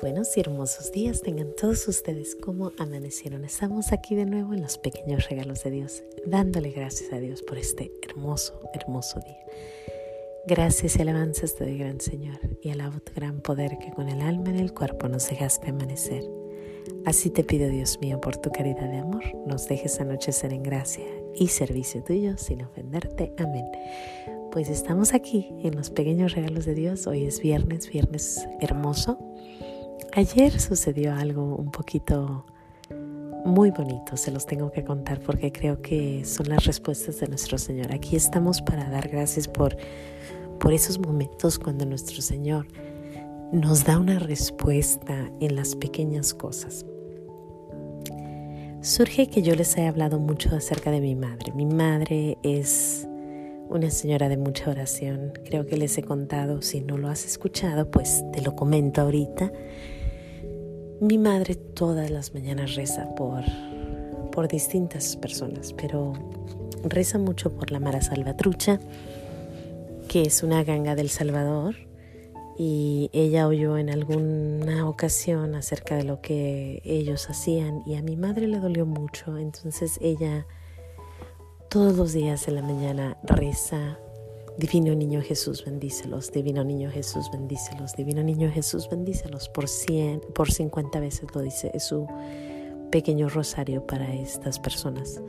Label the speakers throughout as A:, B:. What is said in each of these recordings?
A: buenos y hermosos días tengan todos ustedes como amanecieron. Estamos aquí de nuevo en los pequeños regalos de Dios, dándole gracias a Dios por este hermoso, hermoso día. Gracias y alabanzas te doy, gran Señor, y alabo tu gran poder que con el alma en el cuerpo nos dejaste amanecer. Así te pido, Dios mío, por tu caridad de amor, nos dejes anochecer en gracia y servicio tuyo sin ofenderte. Amén. Pues estamos aquí en los pequeños regalos de Dios. Hoy es viernes, viernes hermoso. Ayer sucedió algo un poquito muy bonito, se los tengo que contar porque creo que son las respuestas de nuestro Señor. Aquí estamos para dar gracias por, por esos momentos cuando nuestro Señor nos da una respuesta en las pequeñas cosas. Surge que yo les he hablado mucho acerca de mi madre. Mi madre es una señora de mucha oración. Creo que les he contado, si no lo has escuchado, pues te lo comento ahorita. Mi madre todas las mañanas reza por, por distintas personas, pero reza mucho por la Mara Salvatrucha, que es una ganga del Salvador, y ella oyó en alguna ocasión acerca de lo que ellos hacían y a mi madre le dolió mucho, entonces ella todos los días en la mañana reza Divino Niño Jesús, bendícelos. Divino Niño Jesús, bendícelos. Divino Niño Jesús, bendícelos. Por, cien, por 50 veces lo dice. Es su pequeño rosario para estas personas.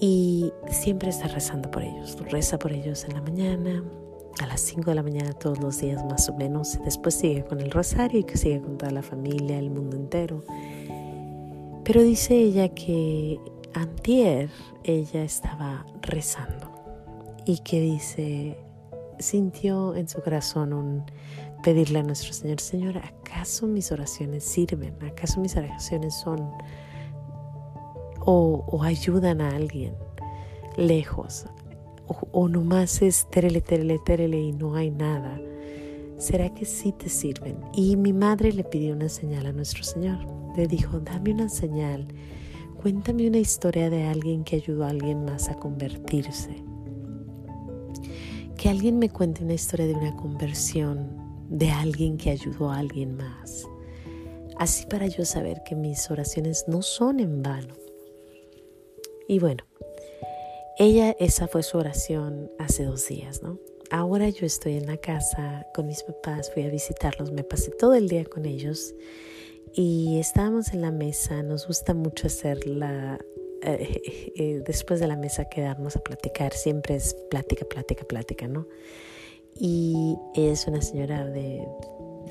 A: Y siempre está rezando por ellos. Reza por ellos en la mañana, a las 5 de la mañana todos los días más o menos. Después sigue con el rosario y que sigue con toda la familia, el mundo entero. Pero dice ella que antier ella estaba rezando y que dice, sintió en su corazón un pedirle a nuestro Señor, Señor, ¿acaso mis oraciones sirven? ¿Acaso mis oraciones son o, ayudan a alguien lejos? O, o nomás es terele, terele, terele y no hay nada. ¿Será que sí te sirven? Y mi madre le pidió una señal a nuestro Señor. Le dijo, dame una señal. Cuéntame una historia de alguien que ayudó a alguien más a convertirse que alguien me cuente una historia de una conversión, de alguien que ayudó a alguien más. Así para yo saber que mis oraciones no son en vano. Y bueno, ella, esa fue su oración hace dos días, ¿no? Ahora yo estoy en la casa con mis papás, fui a visitarlos, me pasé todo el día con ellos y estábamos en la mesa, nos gusta mucho hacer la eh, eh, después de la mesa quedarnos a platicar, siempre es plática, plática, plática, ¿no? Y es una señora de,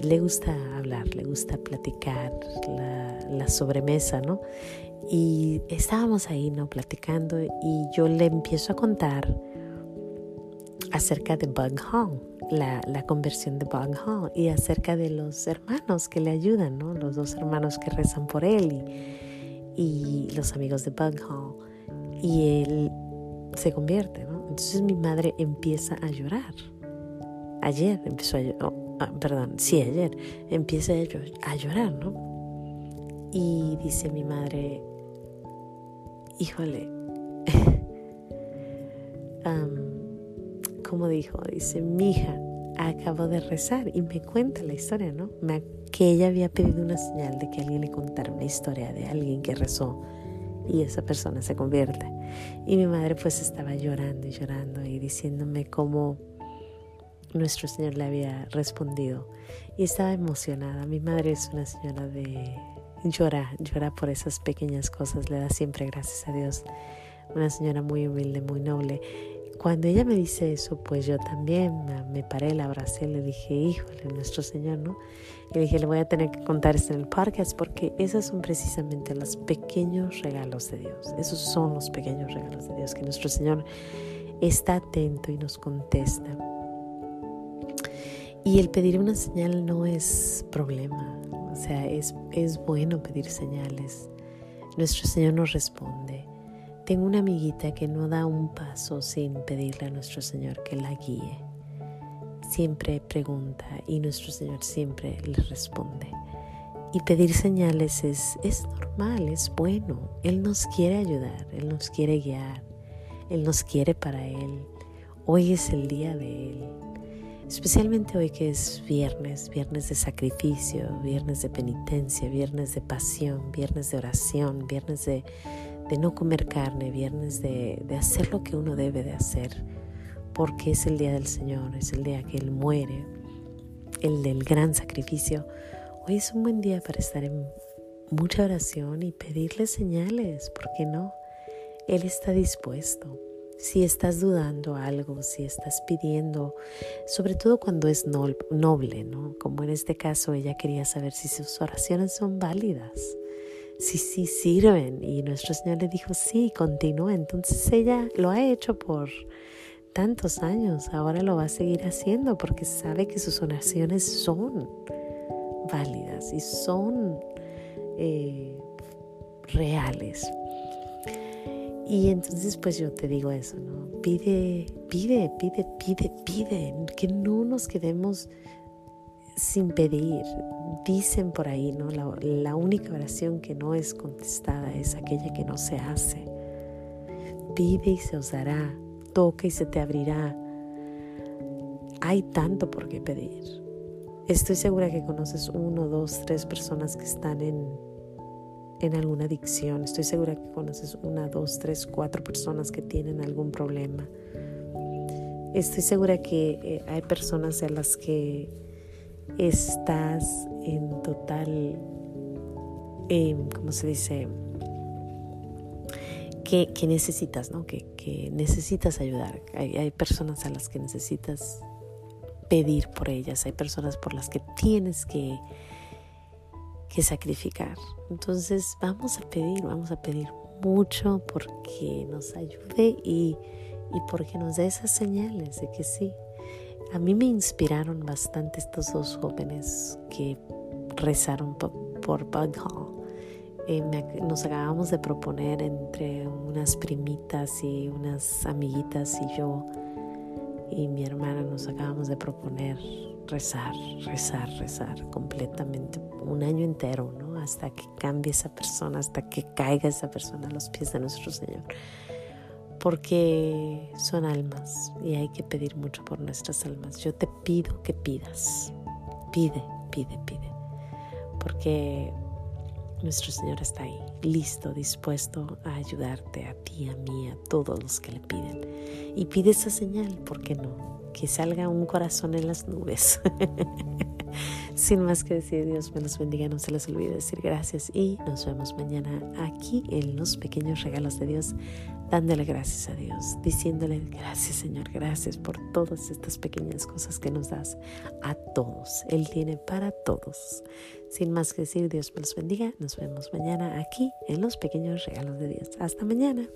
A: le gusta hablar, le gusta platicar, la, la sobremesa, ¿no? Y estábamos ahí, ¿no? Platicando y yo le empiezo a contar acerca de Bug Hong, la, la, conversión de Bug Hong y acerca de los hermanos que le ayudan, ¿no? Los dos hermanos que rezan por él y y los amigos de Bug Hall y él se convierte, ¿no? Entonces mi madre empieza a llorar. Ayer empezó a llorar, oh, ah, perdón, sí, ayer empieza a llorar, ¿no? Y dice mi madre, híjole, um, como dijo, dice, mi acabo de rezar y me cuenta la historia, ¿no? Me, que ella había pedido una señal de que alguien le contara una historia de alguien que rezó y esa persona se convierte. Y mi madre pues estaba llorando y llorando y diciéndome cómo nuestro Señor le había respondido y estaba emocionada. Mi madre es una señora de llora, llora por esas pequeñas cosas, le da siempre gracias a Dios. Una señora muy humilde, muy noble cuando ella me dice eso, pues yo también me paré, la abracé, le dije, híjole, nuestro Señor, ¿no? Y dije, le voy a tener que contar esto en el podcast porque esos son precisamente los pequeños regalos de Dios. Esos son los pequeños regalos de Dios, que nuestro Señor está atento y nos contesta. Y el pedir una señal no es problema, o sea, es, es bueno pedir señales. Nuestro Señor nos responde. Tengo una amiguita que no da un paso sin pedirle a nuestro Señor que la guíe. Siempre pregunta y nuestro Señor siempre le responde. Y pedir señales es, es normal, es bueno. Él nos quiere ayudar, Él nos quiere guiar, Él nos quiere para Él. Hoy es el día de Él. especialmente hoy que es viernes, viernes de sacrificio, viernes de penitencia, viernes de pasión, viernes de oración, viernes de, no comer carne, viernes de, de hacer lo que uno debe de hacer, porque es el día del Señor, es el día que Él muere, el del gran sacrificio. Hoy es un buen día para estar en mucha oración y pedirle señales, ¿por qué no? Él está dispuesto. Si estás dudando algo, si estás pidiendo, sobre todo cuando es noble, ¿no? Como en este caso ella quería saber si sus oraciones son válidas, si sí sirven. Y nuestro Señor le dijo, sí, continúa. Entonces ella lo ha hecho por tantos años, ahora lo va a seguir haciendo porque sabe que sus oraciones son válidas y son eh, reales. Y entonces pues yo te digo eso, ¿no? Pide, pide, pide, pide, pide, que no nos quedemos sin pedir. Dicen por ahí, ¿no? La, única oración que no es contestada es aquella que no se hace. Pide y se os dará, toca y se te abrirá. Hay tanto por qué pedir. Estoy segura que conoces uno, dos, tres personas que están en en alguna adicción. Estoy segura que conoces una, dos, tres, cuatro personas que tienen algún problema. Estoy segura que eh, hay personas a las que estás en total, em, ¿cómo se dice? Que, necesitas, ¿no? Que, que necesitas ayudar. Hay, hay personas a las que necesitas pedir por ellas. Hay personas por las que tienes que que sacrificar. Entonces vamos a pedir, vamos a pedir mucho porque nos ayude y, y porque nos dé esas señales de que sí. A mí me inspiraron bastante estos dos jóvenes que rezaron por, por. Eh, nos acabamos de proponer entre unas primitas y unas amiguitas y yo y mi hermana nos acabamos de proponer rezar, rezar, rezar completamente un año entero, ¿no? Hasta que cambie esa persona, hasta que caiga esa persona a los pies de nuestro Señor. Porque son almas y hay que pedir mucho por nuestras almas. Yo te pido que pidas. Pide, pide, pide. Porque nuestro Señor está ahí, listo, dispuesto a ayudarte a ti, a mí, a todos los que le piden. Y pide esa señal, ¿por qué no? que salga un corazón en las nubes. Sin más que decir, Dios me los bendiga, no se les olvide decir gracias y nos vemos mañana aquí en los pequeños regalos de Dios, dándole gracias a Dios, diciéndole gracias Señor, gracias por todas estas pequeñas cosas que nos das a todos. Él tiene para todos. Sin más que decir, Dios me los bendiga, nos vemos mañana aquí en los pequeños regalos de Dios. Hasta mañana.